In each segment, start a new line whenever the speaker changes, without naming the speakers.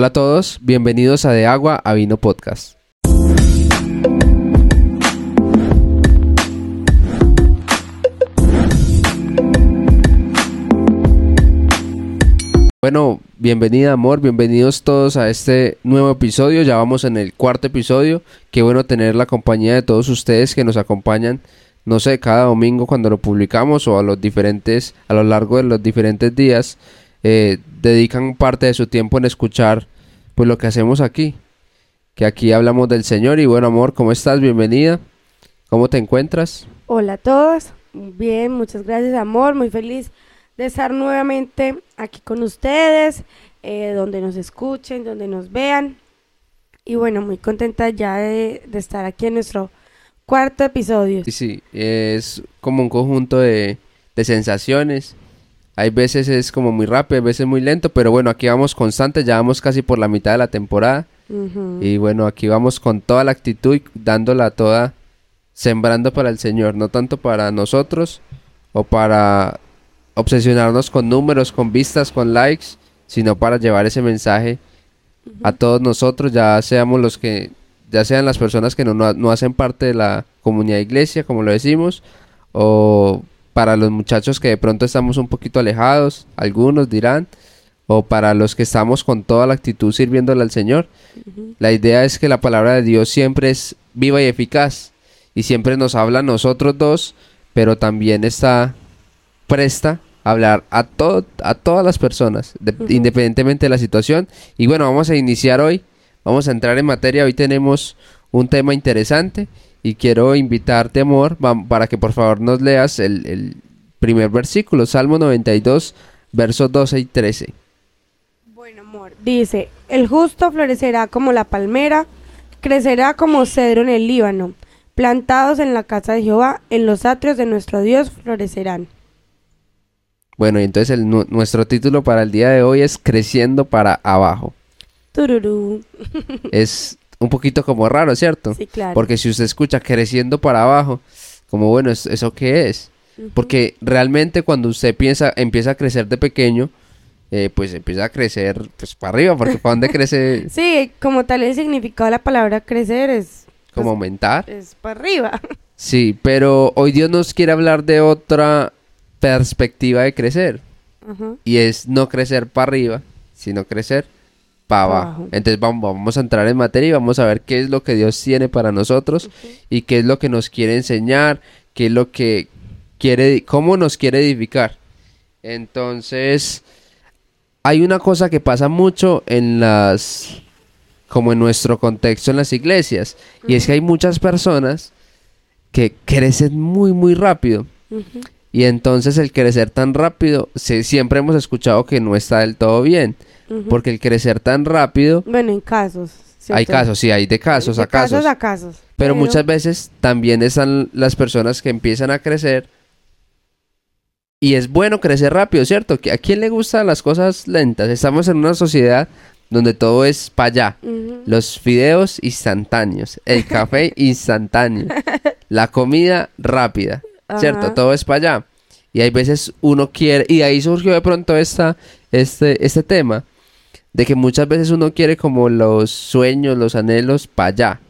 Hola a todos, bienvenidos a De Agua a Vino Podcast. Bueno, bienvenida amor, bienvenidos todos a este nuevo episodio, ya vamos en el cuarto episodio, qué bueno tener la compañía de todos ustedes que nos acompañan, no sé, cada domingo cuando lo publicamos o a los diferentes, a lo largo de los diferentes días, eh, dedican parte de su tiempo en escuchar pues lo que hacemos aquí, que aquí hablamos del Señor y bueno amor, ¿cómo estás? Bienvenida, ¿cómo te encuentras?
Hola a todos, bien, muchas gracias amor, muy feliz de estar nuevamente aquí con ustedes, eh, donde nos escuchen, donde nos vean. Y bueno, muy contenta ya de, de estar aquí en nuestro cuarto episodio.
Sí, sí, es como un conjunto de, de sensaciones. Hay veces es como muy rápido, hay veces muy lento, pero bueno, aquí vamos constantes, ya vamos casi por la mitad de la temporada. Y bueno, aquí vamos con toda la actitud y dándola toda, sembrando para el Señor, no tanto para nosotros o para obsesionarnos con números, con vistas, con likes, sino para llevar ese mensaje a todos nosotros, ya seamos los que, ya sean las personas que no, no, no hacen parte de la comunidad de iglesia, como lo decimos, o para los muchachos que de pronto estamos un poquito alejados, algunos dirán, o para los que estamos con toda la actitud sirviéndole al Señor. La idea es que la palabra de Dios siempre es viva y eficaz y siempre nos habla a nosotros dos, pero también está presta a hablar a, todo, a todas las personas, de- independientemente de la situación. Y bueno, vamos a iniciar hoy, vamos a entrar en materia. Hoy tenemos un tema interesante y quiero invitarte, amor, para que por favor nos leas el, el primer versículo, Salmo 92, versos 12 y 13.
Bueno, amor, dice, el justo florecerá como la palmera, crecerá como cedro en el Líbano, plantados en la casa de Jehová, en los atrios de nuestro Dios florecerán.
Bueno, y entonces el nuestro título para el día de hoy es Creciendo para abajo.
Tururú.
Es un poquito como raro, ¿cierto?
Sí, claro.
Porque si usted escucha creciendo para abajo, como bueno, ¿es- ¿eso qué es? Porque realmente cuando usted piensa, empieza a crecer de pequeño, eh, pues empieza a crecer pues para arriba, porque para dónde crece
Sí, como tal el significado de la palabra crecer es,
como aumentar.
es para arriba.
Sí, pero hoy Dios nos quiere hablar de otra perspectiva de crecer. Y es no crecer para arriba, sino crecer para abajo. Entonces vamos, vamos a entrar en materia y vamos a ver qué es lo que Dios tiene para nosotros y qué es lo que nos quiere enseñar, qué es lo que quiere, cómo nos quiere edificar. Entonces, hay una cosa que pasa mucho en las, como en nuestro contexto en las iglesias, y es que hay muchas personas que crecen muy, muy rápido. Y entonces el crecer tan rápido, se- siempre hemos escuchado que no está del todo bien, Porque el crecer tan rápido,
Bueno, en casos.
hay casos, sí, hay de casos
De
a casos,
casos a casos.
pero muchas veces también están las personas que empiezan a crecer y es bueno crecer rápido, ¿cierto? ¿A quién le gustan las cosas lentas? Estamos en una sociedad donde todo es para allá. Los fideos instantáneos, el café instantáneo, la comida rápida, ¿cierto? Todo es para allá. Y hay veces uno quiere, y ahí surgió de pronto esta, este, este tema, de que muchas veces uno quiere como los sueños, los anhelos para allá,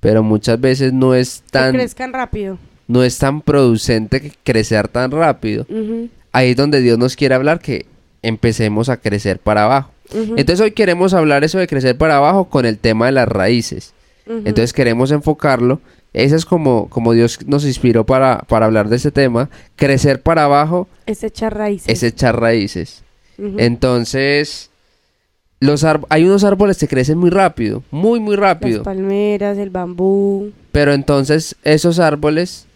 pero muchas veces no es
Que
tan,
crezcan rápido.
no es tan producente que crecer tan rápido. Ahí es donde Dios nos quiere hablar que empecemos a crecer para abajo. Entonces hoy queremos hablar eso de crecer para abajo con el tema de las raíces. Entonces queremos enfocarlo. Ese es como, como Dios nos inspiró para, para hablar de este tema. Crecer para abajo
es echar raíces.
es echar raíces. Entonces, los hay unos árboles que crecen muy rápido, muy, muy
Las
rápido.
palmeras, el bambú.
Pero entonces esos árboles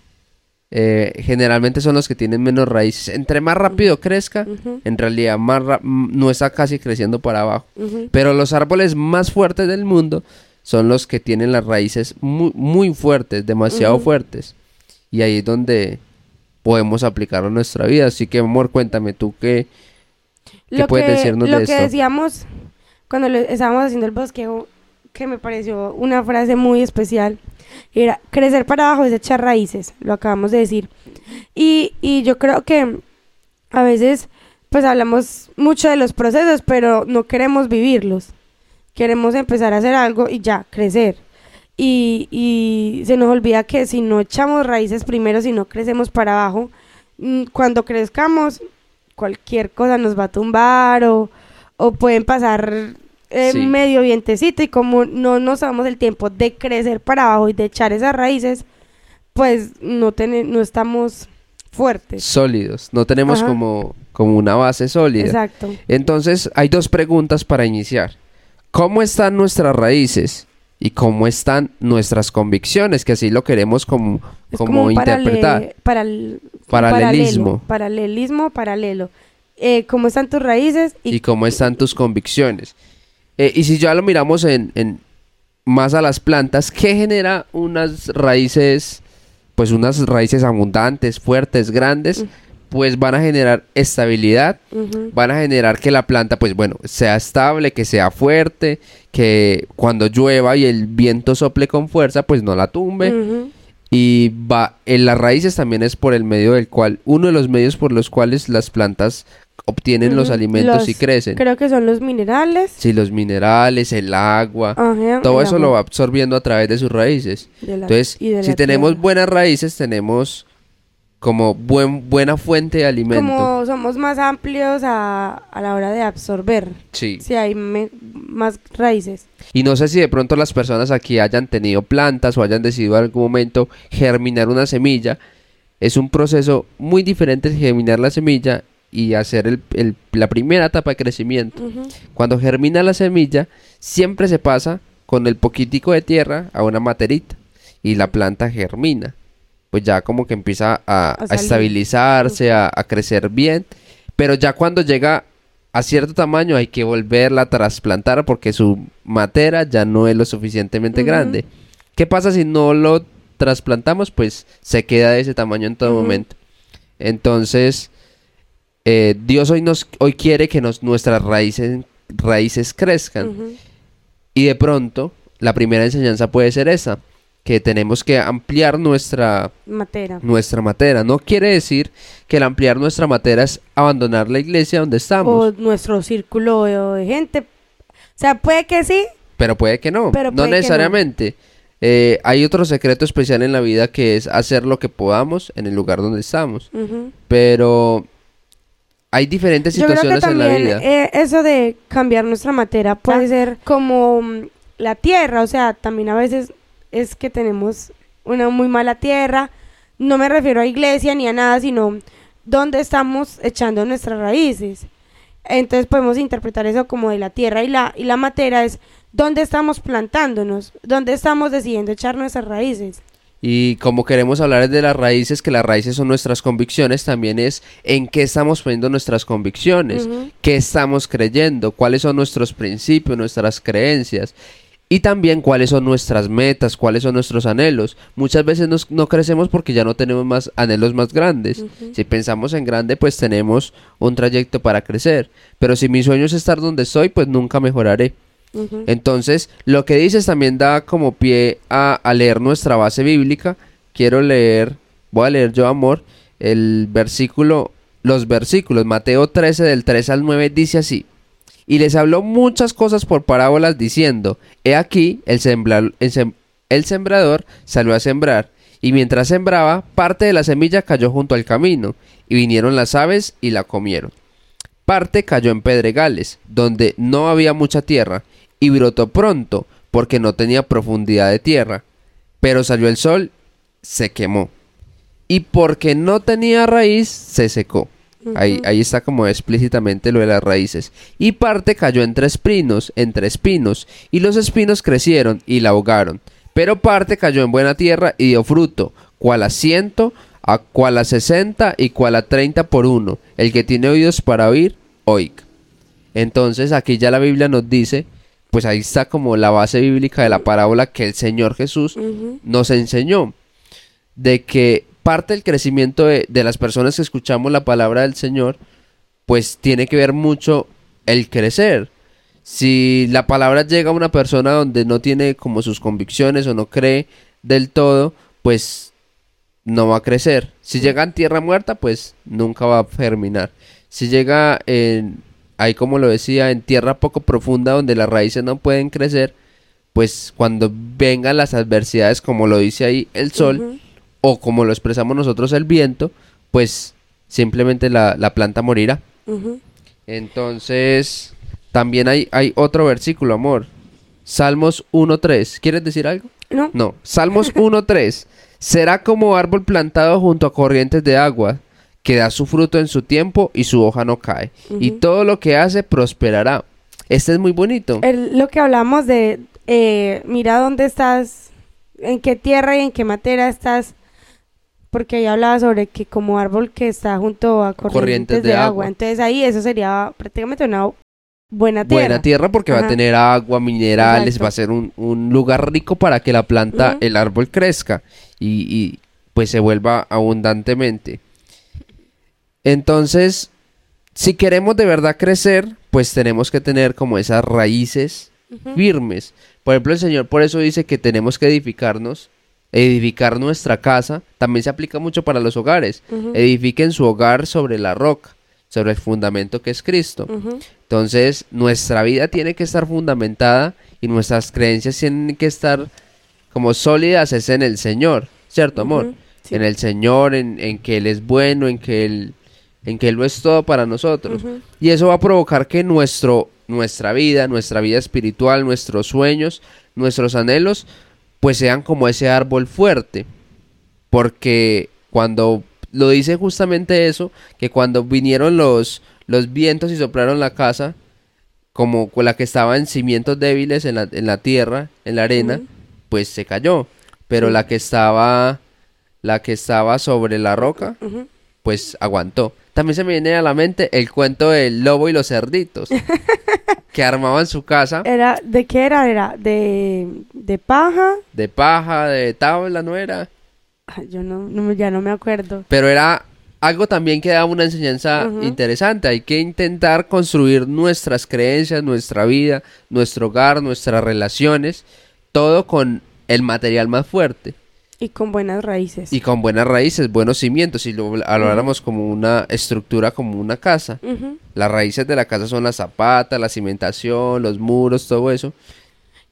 eh, generalmente son los que tienen menos raíces. Entre más rápido crezca, en realidad más no está casi creciendo para abajo. Pero los árboles más fuertes del mundo son los que tienen las raíces muy, muy fuertes, demasiado fuertes. Y ahí es donde podemos aplicarlo en nuestra vida. Así que, amor, cuéntame tú qué, ¿Qué puedes decirnos
lo
de
que
esto?
decíamos cuando estábamos haciendo el bosquejo, que me pareció una frase muy especial, era crecer para abajo es echar raíces, lo acabamos de decir. Y, y yo creo que a veces pues hablamos mucho de los procesos, pero no queremos vivirlos. Queremos empezar a hacer algo y ya, crecer. Y, y se nos olvida que si no echamos raíces primero, si no crecemos para abajo, mm, cuando crezcamos, cualquier cosa nos va a tumbar o, o pueden pasar eh,
Sí.
medio vientecito y como no nos damos el tiempo de crecer para abajo y de echar esas raíces, pues no, no estamos fuertes.
Sólidos. No tenemos
Ajá.
como, como una base sólida.
Exacto.
Entonces, hay dos preguntas para iniciar. ¿Cómo están nuestras raíces? ¿Y cómo están nuestras convicciones? Que así lo queremos como, como interpretar.
parale- paral-
Paralelismo.
paralelismo, paralelo. Eh, ¿Cómo están tus raíces? Y,
y cómo están tus convicciones. Eh, y si ya lo miramos en, en más a las plantas, ¿qué genera unas raíces, pues unas raíces abundantes, fuertes, grandes? Pues van a generar estabilidad, van a generar que la planta, pues bueno, sea estable, que sea fuerte, que cuando llueva y el viento sople con fuerza, pues no la tumbe. Y va, en las raíces también es por el medio del cual, uno de los medios por los cuales las plantas obtienen los alimentos y crecen.
Creo que son los minerales.
Sí, los minerales, el agua,
Ajá,
todo
el
eso
agua
lo va absorbiendo a través de sus raíces.
de la-
Entonces, si tenemos buenas raíces, tenemos como buen, buena fuente de alimento.
Como somos más amplios a, a la hora de absorber.
Sí.
Si hay me- más raíces.
Y no sé si de pronto las personas aquí hayan tenido plantas o hayan decidido en algún momento germinar una semilla. Es un proceso muy diferente germinar la semilla y hacer el- el- la primera etapa de crecimiento. Cuando germina la semilla, siempre se pasa con el poquitico de tierra a una materita y la planta germina. Pues ya como que empieza a, a estabilizarse, a, a crecer bien. Pero ya cuando llega a cierto tamaño hay que volverla a trasplantar porque su matera ya no es lo suficientemente grande. ¿Qué pasa si no lo trasplantamos? Pues se queda de ese tamaño en todo momento. Entonces, eh, Dios hoy, nos, hoy quiere que nos, nuestras raíces, raíces crezcan. Y de pronto, la primera enseñanza puede ser esa, que tenemos que ampliar nuestra,
Matera.
nuestra matera. No quiere decir que el ampliar nuestra matera es abandonar la iglesia donde
O
estamos,
nuestro círculo de, gente. O sea, puede que sí.
pero puede que no,
Pero
no necesariamente. Eh, hay otro secreto especial en la vida que es hacer lo que podamos en el lugar donde estamos. Pero hay diferentes
Yo creo que
situaciones en la
también
vida.
eh, eso de cambiar nuestra matera puede
Ah.
ser como mm, la tierra, o sea, también a veces es que tenemos una muy mala tierra. No me refiero a iglesia ni a nada, sino dónde estamos echando nuestras raíces. Entonces podemos interpretar eso como de la tierra y la y la matera es dónde estamos plantándonos, dónde estamos decidiendo echar nuestras raíces.
Y como queremos hablar de las raíces, que las raíces son nuestras convicciones, también es en qué estamos poniendo nuestras convicciones, qué estamos creyendo, cuáles son nuestros principios, nuestras creencias. Y también cuáles son nuestras metas, cuáles son nuestros anhelos. Muchas veces nos- no crecemos porque ya no tenemos más anhelos más grandes. Si pensamos en grande, pues tenemos un trayecto para crecer. Pero si mi sueño es estar donde estoy, pues nunca mejoraré. Entonces, lo que dices también da como pie a, a leer nuestra base bíblica. Quiero leer, voy a leer yo, amor, el versículo, los versículos. Mateo 13, del 3 al 9, dice así. Y les habló muchas cosas por parábolas diciendo, He aquí, el, el sembrador salió a sembrar. Y mientras sembraba, parte de la semilla cayó junto al camino, y vinieron las aves y la comieron. Parte cayó en pedregales, donde no había mucha tierra, y brotó pronto, porque no tenía profundidad de tierra. Pero salió el sol, se quemó. Y porque no tenía raíz, se secó. Ahí, ahí está como explícitamente lo de las raíces. Y parte cayó entre espinos, entre espinos, y los espinos crecieron y la ahogaron. Pero parte cayó en buena tierra y dio fruto, cual a ciento, a cual a sesenta y cual a treinta por uno. El que tiene oídos para oír, oiga. Entonces aquí ya la Biblia nos dice, pues ahí está como la base bíblica de la parábola que el Señor Jesús nos enseñó de que parte del crecimiento de, de las personas que escuchamos la palabra del Señor, pues tiene que ver mucho el crecer. Si la palabra llega a una persona donde no tiene como sus convicciones o no cree del todo, pues no va a crecer. Si llega en tierra muerta, pues nunca va a germinar. si llega en, ahí como lo decía, en tierra poco profunda donde las raíces no pueden crecer, pues cuando vengan las adversidades, como lo dice ahí el sol, o como lo expresamos nosotros el viento, pues simplemente la, la planta morirá. Entonces, también hay, hay otro versículo, amor. Salmos 1.3. ¿Quieres decir algo?
¿No?
No. Salmos 1.3. Será como árbol plantado junto a corrientes de agua, que da su fruto en su tiempo y su hoja no cae. Y todo lo que hace prosperará. Este es muy bonito.
El- lo que hablamos de, eh, mira dónde estás, en qué tierra y en qué materia estás, porque ahí hablaba sobre que como árbol que está junto a corrientes, de, agua. Entonces ahí eso sería prácticamente una buena tierra.
Buena tierra porque va a tener agua, minerales,
Exacto.
va a ser un, un lugar rico para que la planta, el árbol crezca y, y, pues se vuelva abundantemente. Entonces, si queremos de verdad crecer, pues tenemos que tener como esas raíces firmes. Por ejemplo, el Señor por eso dice que tenemos que edificarnos, edificar nuestra casa. También se aplica mucho para los hogares. Edifiquen su hogar sobre la roca, sobre el fundamento que es Cristo. Entonces, nuestra vida tiene que estar fundamentada y nuestras creencias tienen que estar como sólidas es en el Señor, ¿cierto, amor?
Sí.
En el Señor, en, en que Él es bueno, en que Él, en que Él lo es todo para nosotros. Y eso va a provocar que nuestro, nuestra vida, nuestra vida espiritual, nuestros sueños, nuestros anhelos, pues sean como ese árbol fuerte. Porque cuando lo dice justamente eso, que cuando vinieron los, los vientos y soplaron la casa, como con la que estaba en cimientos débiles en la, en la tierra, en la arena, pues se cayó. Pero la que estaba, la que estaba sobre la roca, pues aguantó. También se me viene a la mente el cuento del lobo y los cerditos, que armaban su casa
Era, ¿de qué era? Era de, de paja.
de paja, de tabla, ¿no era?
Ay, Yo no, no ya no me acuerdo.
Pero era algo también que daba una enseñanza interesante. Hay que intentar construir nuestras creencias, nuestra vida, nuestro hogar, nuestras relaciones, todo con el material más fuerte
Y con buenas raíces.
y con buenas raíces, buenos cimientos. Si lo habláramos como una estructura, como una casa. Las raíces de la casa son la zapata, la cimentación, los muros, todo eso.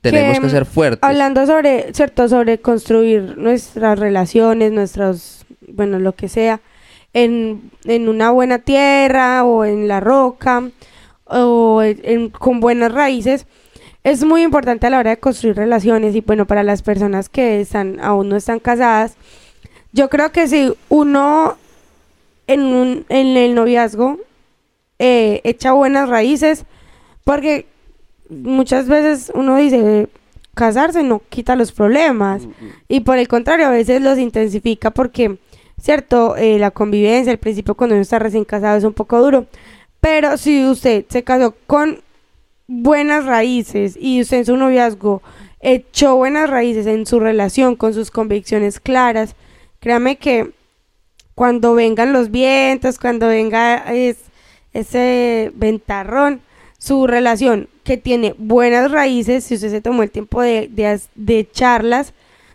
Tenemos que,
mm,
ser fuertes.
Hablando sobre, cierto, sobre construir nuestras relaciones, nuestros, bueno, lo que sea, en, en una buena tierra o en la roca o en- con buenas raíces, es muy importante a la hora de construir relaciones y bueno, para las personas que están, aún no están casadas, yo creo que si uno en, un, en el noviazgo eh, echa buenas raíces, porque muchas veces uno dice, casarse no quita los problemas. Y por el contrario, a veces los intensifica porque, cierto, Eh, la convivencia, al principio cuando uno está recién casado es un poco duro. Pero si usted se casó con buenas raíces y usted en su noviazgo echó buenas raíces en su relación con sus convicciones claras, créame que cuando vengan los vientos, cuando venga es- ese ventarrón, su relación que tiene buenas raíces, si usted se tomó el tiempo de, de, de echarlas,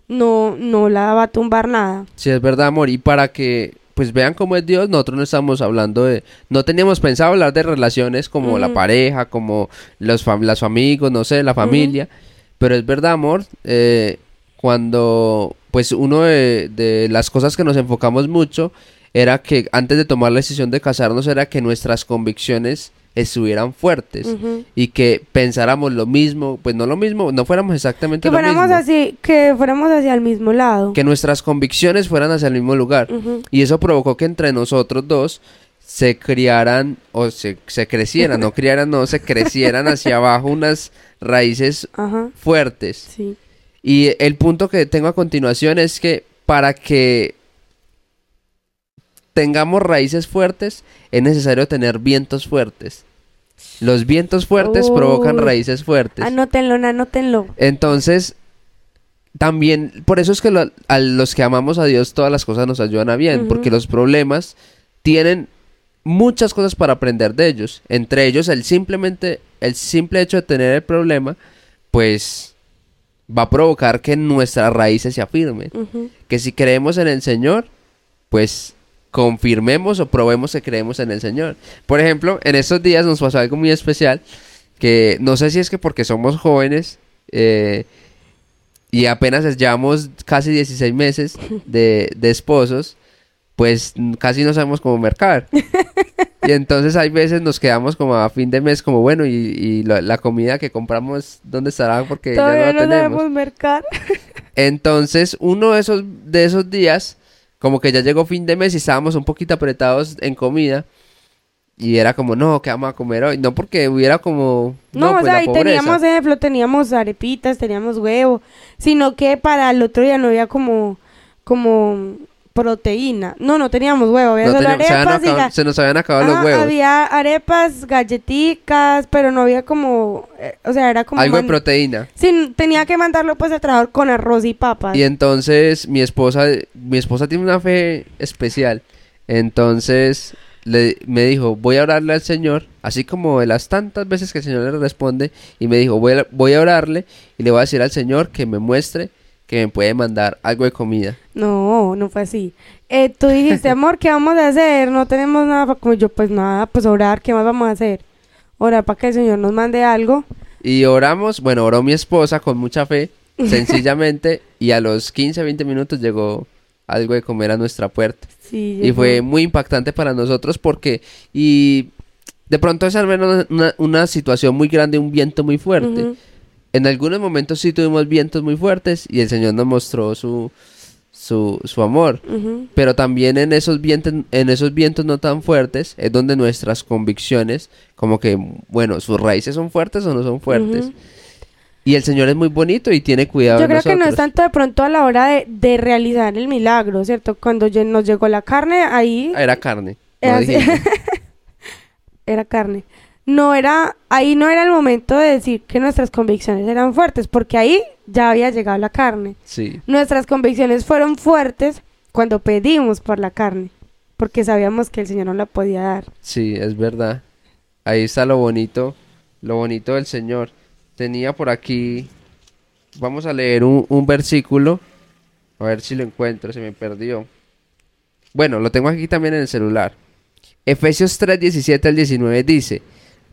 no, no la va a tumbar nada.
Sí, es verdad, amor. Y para que pues vean cómo es Dios, nosotros no estamos hablando de... No teníamos pensado hablar de relaciones como la pareja, como los, fam- los amigos, no sé, la familia. Pero es verdad, amor, eh, cuando pues uno de, de las cosas que nos enfocamos mucho era que antes de tomar la decisión de casarnos era que nuestras convicciones estuvieran fuertes y que pensáramos lo mismo, pues no lo mismo, no fuéramos exactamente
Que
lo
fuéramos
mismo,
así, que fuéramos hacia el mismo lado.
que nuestras convicciones fueran hacia el mismo lugar. Y eso provocó que entre nosotros dos se criaran o se, se crecieran, no criaran, no, se crecieran hacia abajo unas raíces fuertes.
sí.
Y el punto que tengo a continuación es que para que tengamos raíces fuertes es necesario tener vientos fuertes. Los vientos fuertes provocan raíces fuertes.
Anótenlo, anótenlo.
Entonces, también, por eso es que lo- a los que amamos a Dios todas las cosas nos ayudan a bien, porque los problemas tienen muchas cosas para aprender de ellos. Entre ellos, el simplemente, el simple hecho de tener el problema, pues va a provocar que nuestras raíces se afirmen. Que si creemos en el Señor, pues confirmemos o probemos que creemos en el Señor. Por ejemplo, en estos días nos pasó algo muy especial, que no sé si es que porque somos jóvenes eh, y apenas llevamos casi 16 meses de, de esposos, pues casi no sabemos cómo mercar. Y entonces hay veces nos quedamos como a fin de mes como bueno y, y la, la comida que compramos dónde estará porque ya no la
no
tenemos.
mercar.
Entonces, uno de esos, de esos días, como que ya llegó fin de mes y estábamos un poquito apretados en comida. Y era como, no, ¿qué vamos a comer hoy? No porque hubiera como...
No, o
pues,
sea,
la
y
pobreza.
teníamos ejemplo, teníamos arepitas, teníamos huevo, sino que para el otro día no había como, como proteína. No, no teníamos huevo, había
No
solo
teníamos- se, habían
arepas y
acabado-
ga-
se nos habían acabado los huevos.
Había arepas, galletitas, pero no había como, eh, o sea, era como...
Algo de proteína.
Sí, tenía que mandarlo pues al trabajo con arroz y papas.
Y entonces mi esposa, mi esposa tiene una fe especial. Entonces le, me dijo, voy a orarle al Señor, así como de las tantas veces que el Señor le responde, y me dijo, voy a, voy a orarle y le voy a decir al Señor que me muestre que me puede mandar algo de comida.
No, no fue así. Eh, tú dijiste, amor, ¿qué vamos a hacer? No tenemos nada para comer. Yo, pues nada, pues orar, ¿qué más vamos a hacer? Orar para que el Señor nos mande algo.
Y oramos, bueno, oró mi esposa con mucha fe, sencillamente, y a los 15, 20 minutos llegó algo de comer a nuestra puerta.
Sí,
Y fue muy impactante para nosotros porque, y de pronto es al menos una, una situación muy grande, un viento muy fuerte.
Ujú.
En algunos momentos sí tuvimos vientos muy fuertes y el Señor nos mostró su, su, su amor. Pero también en esos vientos, en esos vientos no tan fuertes es donde nuestras convicciones, como que, bueno, sus raíces son fuertes o no son fuertes. Y el Señor es muy bonito y tiene cuidado
Yo creo que no es tanto de pronto a la hora de, de realizar el milagro, ¿cierto? Cuando nos llegó la carne, ahí
Ah, Era carne.
era carne. No era, ahí no era el momento de decir que nuestras convicciones eran fuertes, porque ahí ya había llegado la carne.
Sí.
Nuestras convicciones fueron fuertes cuando pedimos por la carne, porque sabíamos que el Señor no la podía dar.
Sí, es verdad. Ahí está lo bonito, lo bonito del Señor. Tenía por aquí, vamos a leer un, un versículo, a ver si lo encuentro, se me perdió. Bueno, lo tengo aquí también en el celular. Efesios 3, 17 al 19 dice,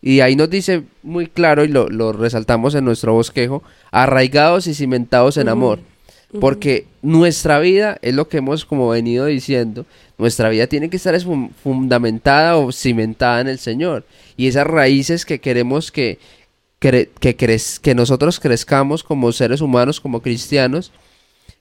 Y ahí nos dice muy claro, y lo, lo resaltamos en nuestro bosquejo, arraigados y cimentados en amor. Porque nuestra vida, es lo que hemos como venido diciendo, nuestra vida tiene que estar es fun- fundamentada o cimentada en el Señor. Y esas raíces que queremos que, que, crez- que nosotros crezcamos como seres humanos, como cristianos,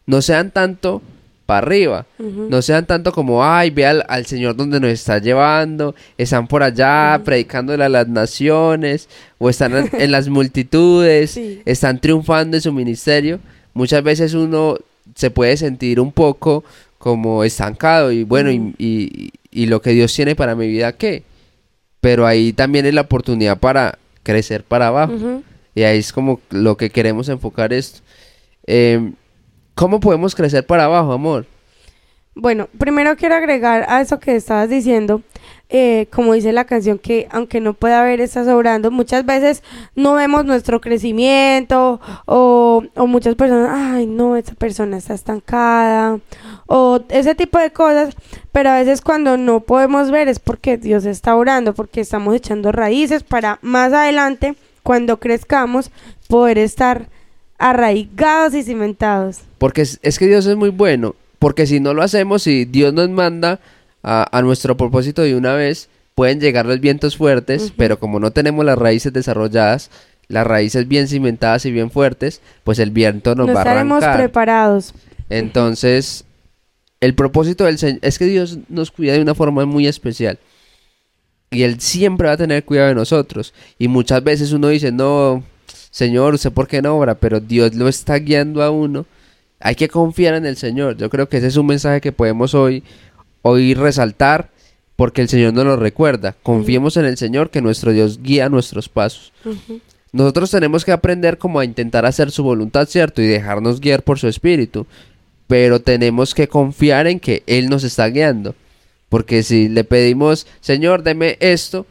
no sean tanto para arriba, no sean tanto como, ay, ve al, al Señor donde nos está llevando, están por allá predicándole a las naciones, o están en, en las multitudes,
Sí.
están triunfando en su ministerio. Muchas veces uno se puede sentir un poco como estancado y bueno, y- y, y lo que Dios tiene para mi vida, ¿qué? Pero ahí también es la oportunidad para crecer para abajo. Y ahí es como lo que queremos enfocar esto. Em, ¿Cómo podemos crecer para abajo, amor?
Bueno, primero quiero agregar a eso que estabas diciendo, eh, como dice la canción, que aunque no pueda haber, está sobrando, muchas veces no vemos nuestro crecimiento o, o muchas personas, ay no, esa persona está estancada o ese tipo de cosas, pero a veces cuando no podemos ver es porque Dios está orando, porque estamos echando raíces para más adelante, cuando crezcamos, poder estar arraigados y cimentados.
Porque es, es que Dios es muy bueno. Porque si no lo hacemos, si Dios nos manda a, a nuestro propósito de una vez, pueden llegar los vientos fuertes, pero como no tenemos las raíces desarrolladas, las raíces bien cimentadas y bien fuertes, pues el viento nos
no
va a
estaremos
arrancar.
preparados.
Entonces, el propósito del Señor es que Dios nos cuida de una forma muy especial. Y Él siempre va a tener cuidado de nosotros. Y muchas veces uno dice, no, Señor, ¿usted por qué no obra? Pero Dios lo está guiando a uno. Hay que confiar en el Señor. Yo creo que ese es un mensaje que podemos hoy, hoy resaltar. porque el Señor nos lo recuerda. Confiemos en el Señor que nuestro Dios guía nuestros pasos. Nosotros tenemos que aprender como a intentar hacer su voluntad, ¿cierto? Y dejarnos guiar por su espíritu. Pero tenemos que confiar en que Él nos está guiando. Porque si le pedimos, Señor, deme esto,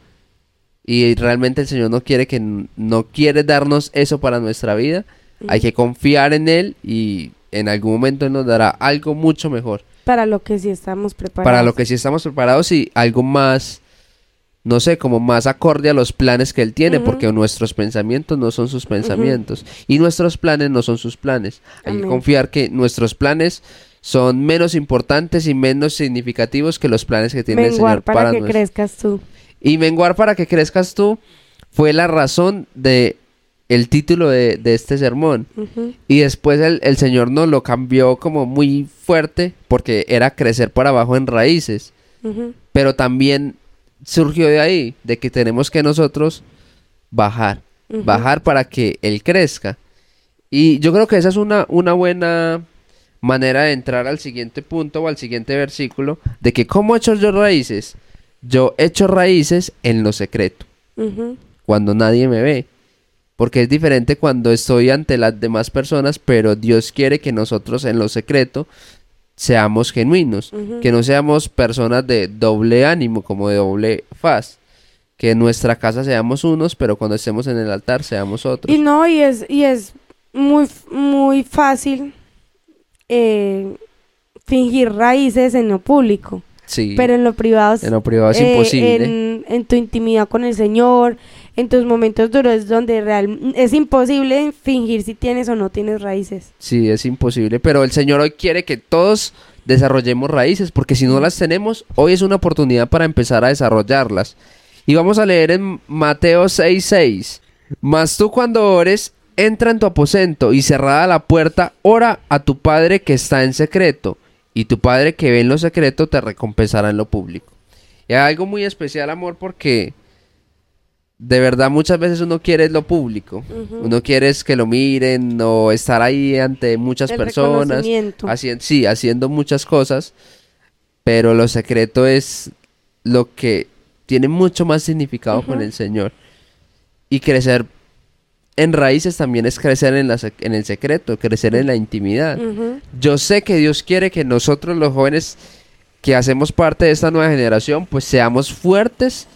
y realmente el Señor no quiere que no quiere darnos eso para nuestra vida, hay que confiar en Él y en algún momento nos dará algo mucho mejor.
Para lo que sí estamos preparados.
Para lo que sí estamos preparados y algo más, no sé, como más acorde a los planes que Él tiene, porque nuestros pensamientos no son sus pensamientos y nuestros planes no son sus planes. Hay que confiar que nuestros planes son menos importantes y menos significativos que los planes que tiene el Señor
para,
para
que crezcas tú.
Y menguar para que crezcas tú fue la razón de el título de, de este sermón. Y después el, el Señor nos lo cambió como muy fuerte porque era crecer para abajo en raíces. Pero también surgió de ahí, de que tenemos que nosotros bajar, bajar para que Él crezca. Y yo creo que esa es una, una buena manera de entrar al siguiente punto o al siguiente versículo, de que ¿cómo he hecho yo raíces? Yo he hecho raíces en lo secreto cuando nadie me ve. Porque es diferente cuando estoy ante las demás personas, pero Dios quiere que nosotros en lo secreto seamos genuinos, que no seamos personas de doble ánimo, como de doble faz. Que en nuestra casa seamos unos, pero cuando estemos en el altar seamos otros.
Y no, y es, y es muy, muy fácil eh, fingir raíces en lo público,
sí,
pero en lo privado es,
en lo privado es
eh,
imposible.
En, en tu intimidad con el Señor, en tus momentos duros, es donde real, es imposible fingir si tienes o no tienes raíces.
Sí, es imposible, pero el Señor hoy quiere que todos desarrollemos raíces, porque si no las tenemos, hoy es una oportunidad para empezar a desarrollarlas. Y vamos a leer en Mateo 6:6. Mas tú cuando ores, entra en tu aposento y cerrada la puerta, ora a tu Padre que está en secreto, y tu Padre que ve en lo secreto te recompensará en lo público. Y hay algo muy especial, amor, porque de verdad muchas veces uno quiere lo público.
Ujú.
Uno quiere que lo miren o estar ahí ante muchas
El
personas. Haciendo, sí, haciendo muchas cosas. Pero lo secreto es lo que tiene mucho más significado con el Señor. Y crecer en raíces también es crecer en, la en el secreto, crecer en la intimidad. Yo sé que Dios quiere que nosotros los jóvenes que hacemos parte de esta nueva generación, pues seamos fuertes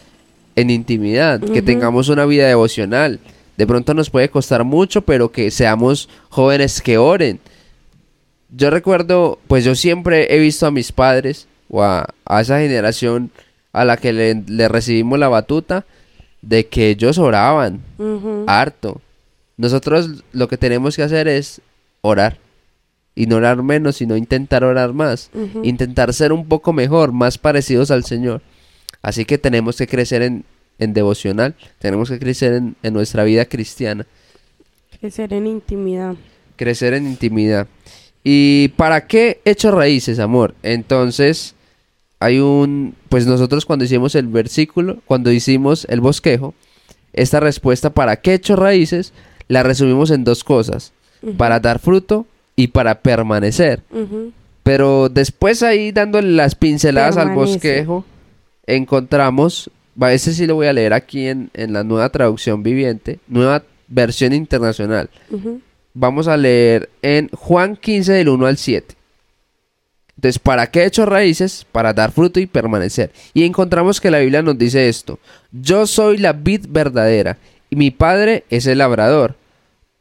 en intimidad, que tengamos una vida devocional. De pronto nos puede costar mucho, pero que seamos jóvenes que oren. Yo recuerdo, pues yo siempre he visto a mis padres o a, a esa generación a la que le, le recibimos la batuta, de que ellos oraban harto. Nosotros lo que tenemos que hacer es orar. Y no orar menos, sino intentar orar más. Intentar ser un poco mejor, más parecidos al Señor. Así que tenemos que crecer en, en devocional. Tenemos que crecer en, en nuestra vida cristiana.
Crecer en intimidad.
Crecer en intimidad. ¿Y para qué hecho raíces, amor? Entonces, hay un... Pues nosotros cuando hicimos el versículo, cuando hicimos el bosquejo, esta respuesta para qué hecho raíces, la resumimos en dos cosas. Para dar fruto y para permanecer. Pero después ahí dándole las pinceladas al bosquejo, encontramos, va, ese sí lo voy a leer aquí en, en la nueva traducción viviente, nueva versión internacional. Vamos a leer en Juan 15 del 1 al 7. Entonces, ¿para qué he hecho raíces? Para dar fruto y permanecer. Y encontramos que la Biblia nos dice esto. Yo soy la vid verdadera y mi padre es el labrador.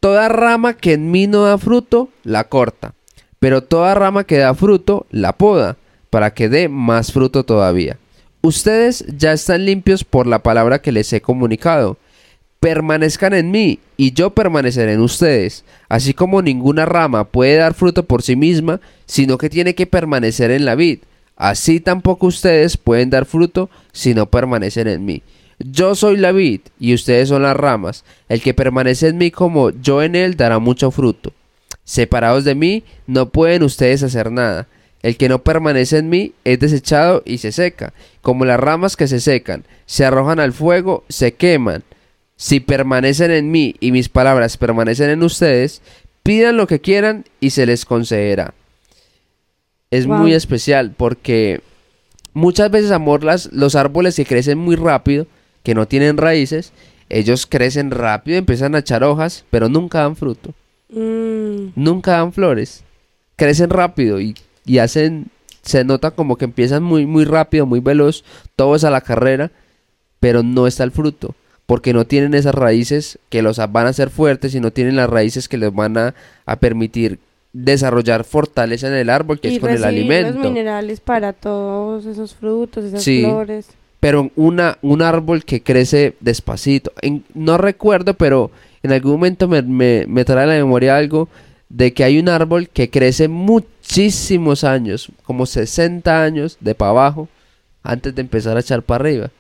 Toda rama que en mí no da fruto, la corta. Pero toda rama que da fruto, la poda, para que dé más fruto todavía. Ustedes ya están limpios por la palabra que les he comunicado. Permanezcan en mí y yo permaneceré en ustedes, así como ninguna rama puede dar fruto por sí misma, sino que tiene que permanecer en la vid. Así tampoco ustedes pueden dar fruto si no permanecen en mí. Yo soy la vid y ustedes son las ramas. El que permanece en mí como yo en él dará mucho fruto. Separados de mí no pueden ustedes hacer nada. El que no permanece en mí es desechado y se seca, como las ramas que se secan, se arrojan al fuego, se queman. Si permanecen en mí y mis palabras permanecen en ustedes, pidan lo que quieran y se les concederá. Es
Wow.
muy especial porque muchas veces, amor, las, los árboles que crecen muy rápido, que no tienen raíces, ellos crecen rápido, empiezan a echar hojas, pero nunca dan fruto.
Mm,
Nunca dan flores. Crecen rápido y, y hacen... Se nota como que empiezan muy, muy rápido, muy veloz, todo es a la carrera, pero no está el fruto. Porque no tienen esas raíces que los van a hacer fuertes y no tienen las raíces que les van a, a permitir desarrollar fortaleza en el árbol, que
y
es con el alimento.
los minerales para todos esos frutos, esas
Sí.
flores.
Pero una, un árbol que crece despacito. En- no recuerdo, pero en algún momento me, me, me trae a la memoria algo de que hay un árbol que crece muchísimos años, como 60 años de para abajo, antes de empezar a echar para arriba.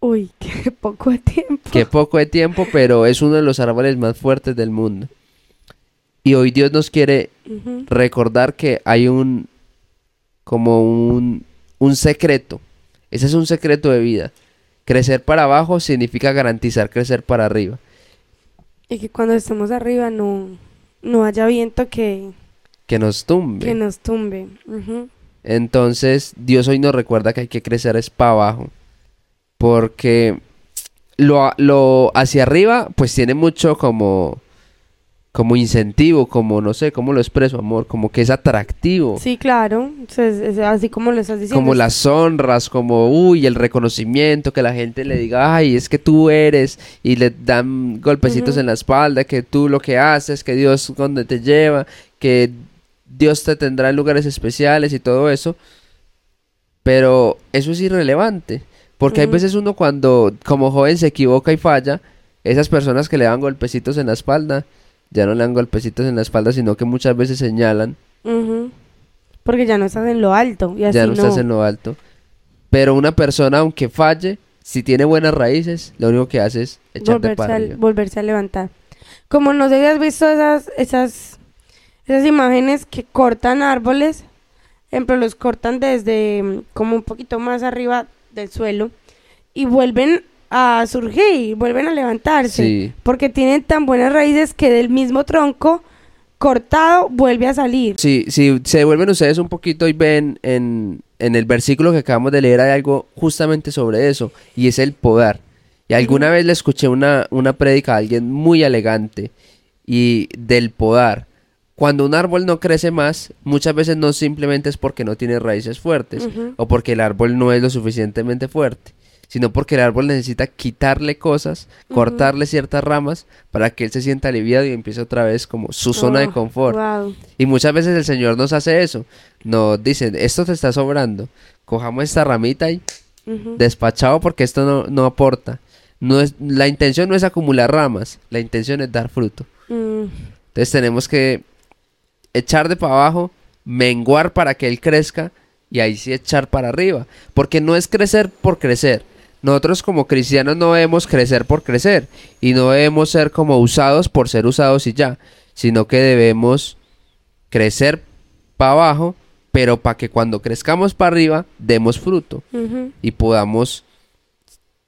Uy, qué poco de tiempo.
Qué poco de tiempo, pero es uno de los árboles más fuertes del mundo. Y hoy Dios nos quiere recordar que hay un como un, un secreto. Ese es un secreto de vida. Crecer para abajo significa garantizar crecer para arriba.
Y que cuando estemos arriba no, no haya viento que,
Que nos tumbe.
que nos tumbe.
Entonces, Dios hoy nos recuerda que hay que crecer es para abajo. Porque lo, lo hacia arriba, pues tiene mucho como, como incentivo, como no sé, cómo lo expreso, amor, como que es atractivo.
Sí, claro. es- es así como lo estás diciendo.
Como las honras, como, uy, el reconocimiento, que la gente le diga, ay, es que tú eres, y le dan golpecitos en la espalda, que tú lo que haces, que Dios donde te lleva, que Dios te tendrá en lugares especiales y todo eso. Pero eso es irrelevante, porque hay veces uno cuando como joven se equivoca y falla, esas personas que le dan golpecitos en la espalda, ya no le dan golpecitos en la espalda, sino que muchas veces señalan.
Porque ya no estás en lo alto. Y así
ya no,
no.
estás en lo alto. Pero una persona, aunque falle, si tiene buenas raíces, lo único que hace es echarte
volverse,
para
a, volverse a levantar. Como no sé si has visto esas, esas, esas imágenes que cortan árboles, ejemplo, los cortan desde mm, como un poquito más arriba del suelo y vuelven a surgir, vuelven a levantarse,
Sí,
porque tienen tan buenas raíces que del mismo tronco cortado vuelve a salir.
sí, si se devuelven ustedes un poquito y ven en, en el versículo que acabamos de leer hay algo justamente sobre eso, y es el poder. Y alguna vez le escuché una, una prédica a alguien muy elegante y del poder. Cuando un árbol no crece más, muchas veces no simplemente es porque no tiene raíces fuertes, o porque el árbol no es lo suficientemente fuerte, sino porque el árbol necesita quitarle cosas, cortarle ciertas ramas para que él se sienta aliviado y empiece otra vez como su zona de
Oh,
confort. Y muchas veces el Señor nos hace eso, nos dice, esto te está sobrando, cojamos esta ramita y
Ujú.
despachado porque esto no, no aporta. No es, la intención no es acumular ramas, la intención es dar fruto.
Mm,
Entonces tenemos que echar de para abajo, menguar para que él crezca y ahí sí echar para arriba. Porque no es crecer por crecer. Nosotros como cristianos no debemos crecer por crecer y no debemos ser como usados por ser usados y ya, sino que debemos crecer para abajo, pero para que cuando crezcamos para arriba demos fruto y podamos,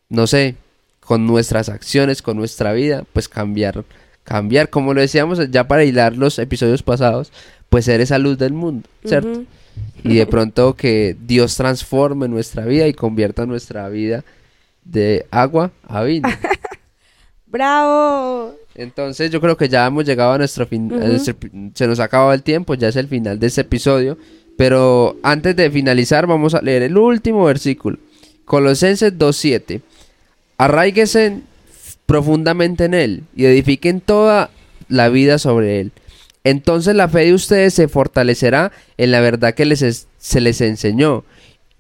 no sé, con nuestras acciones, con nuestra vida, pues cambiar, cambiar, como lo decíamos ya para hilar los episodios pasados, pues ser esa luz del mundo, ¿cierto? Y de pronto que Dios transforme nuestra vida y convierta nuestra vida de agua a vino.
¡Bravo!
Entonces yo creo que ya hemos llegado a nuestro fin, nuestro se nos ha acabado el tiempo, ya es el final de este episodio, pero antes de finalizar vamos a leer el último versículo, Colosenses 2.7. Arraíguesen profundamente en él y edifiquen toda la vida sobre él. Entonces la fe de ustedes se fortalecerá en la verdad que les es- se les enseñó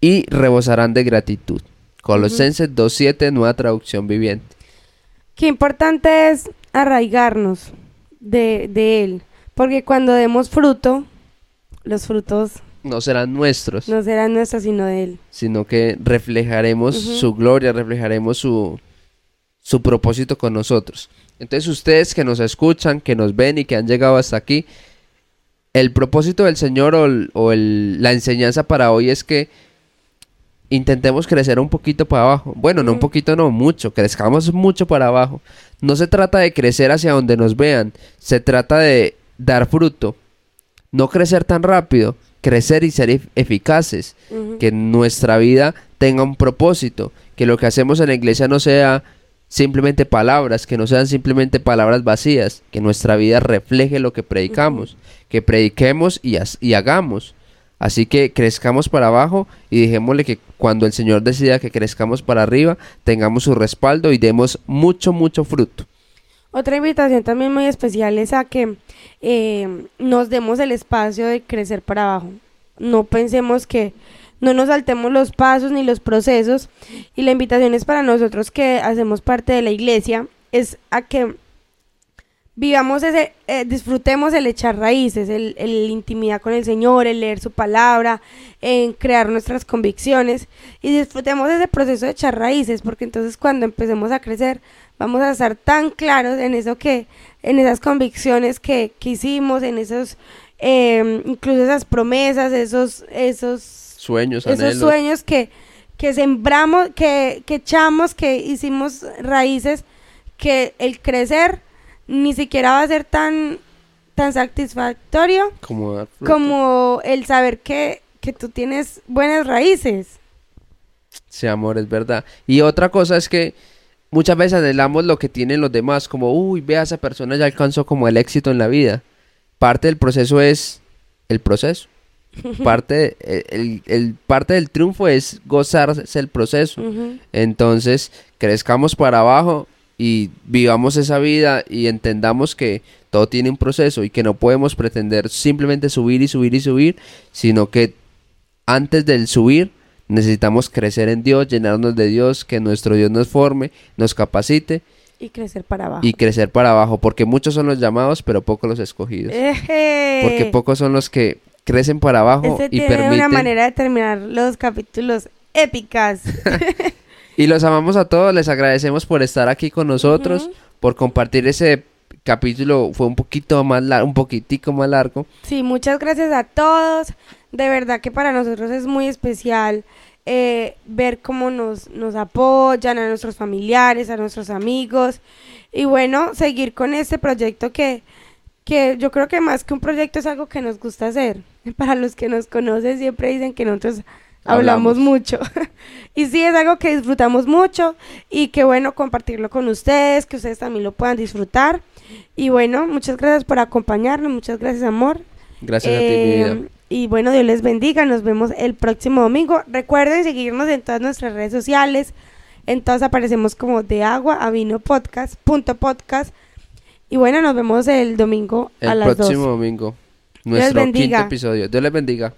y rebosarán de gratitud. Colosenses 2.7, nueva traducción viviente.
Qué importante es arraigarnos de, de Él, porque cuando demos fruto, los frutos
No serán nuestros.
no serán nuestros, sino de Él.
sino que reflejaremos su gloria, reflejaremos su, su propósito con nosotros. Entonces ustedes que nos escuchan, que nos ven y que han llegado hasta aquí, el propósito del Señor o, el- o el- la enseñanza para hoy es que intentemos crecer un poquito para abajo. Bueno, no un poquito, no, mucho, crezcamos mucho para abajo. No se trata de crecer hacia donde nos vean, se trata de dar fruto. No crecer tan rápido, crecer y ser ef- eficaces, que nuestra vida tenga un propósito, que lo que hacemos en la iglesia no sea simplemente palabras, que no sean simplemente palabras vacías, que nuestra vida refleje lo que predicamos, que prediquemos y hagamos. Así que crezcamos para abajo y dejémosle que cuando el Señor decida que crezcamos para arriba, tengamos su respaldo y demos mucho, mucho fruto.
Otra invitación también muy especial es a que eh, nos demos el espacio de crecer para abajo. No pensemos que no nos saltemos los pasos ni los procesos. Y la invitación es para nosotros que hacemos parte de la iglesia, es a que vivamos ese, eh, disfrutemos el echar raíces, el, el intimidad con el Señor, el leer su palabra, en crear nuestras convicciones y disfrutemos ese proceso de echar raíces, porque entonces cuando empecemos a crecer vamos a estar tan claros en eso que, en esas convicciones que, que hicimos, en esos, eh, incluso esas promesas, esos, esos
Sueños,
esos
anhelos.
sueños que, que sembramos, que, que echamos, que hicimos raíces, que el crecer ni siquiera va a ser tan, tan satisfactorio
como,
el saber que, que tú tienes buenas raíces.
Sí, amor, es verdad. Y otra cosa es que muchas veces anhelamos lo que tienen los demás, como, uy, vea, esa persona ya alcanzó como el éxito en la vida. Parte del proceso es el proceso. Parte, el, el- parte del triunfo es gozarse el proceso. Entonces, crezcamos para abajo y vivamos esa vida y entendamos que todo tiene un proceso y que no podemos pretender simplemente subir y subir y subir, sino que antes del subir necesitamos crecer en Dios, llenarnos de Dios, que nuestro Dios nos forme, nos capacite
Y crecer para abajo.
y crecer para abajo, porque muchos son los llamados, pero pocos los escogidos.
Eje.
Porque pocos son los que crecen para abajo
Este
y
tiene
permiten
una manera de terminar los capítulos épicas.
Y los amamos a todos, les agradecemos por estar aquí con nosotros, por compartir ese capítulo, fue un poquito más largo, un poquitico más largo.
Sí, muchas gracias a todos. De verdad que para nosotros es muy especial eh, ver cómo nos, nos apoyan a nuestros familiares, a nuestros amigos. Y bueno, seguir con este proyecto que, que yo creo que más que un proyecto es algo que nos gusta hacer. Para los que nos conocen siempre dicen que nosotros hablamos,
Hablamos.
mucho. y sí, es algo que disfrutamos mucho y que bueno compartirlo con ustedes, que ustedes también lo puedan disfrutar. Y bueno, muchas gracias por acompañarnos, muchas gracias amor.
Gracias a ti, mi vida.
Y bueno, Dios les bendiga. Nos vemos el próximo domingo. Recuerden seguirnos en todas nuestras redes sociales. En todas aparecemos como de agua a vino podcast, punto podcast. Y bueno, nos vemos el domingo a
El
las
próximo
2.
domingo, nuestro quinto
bendiga.
episodio. Dios les bendiga.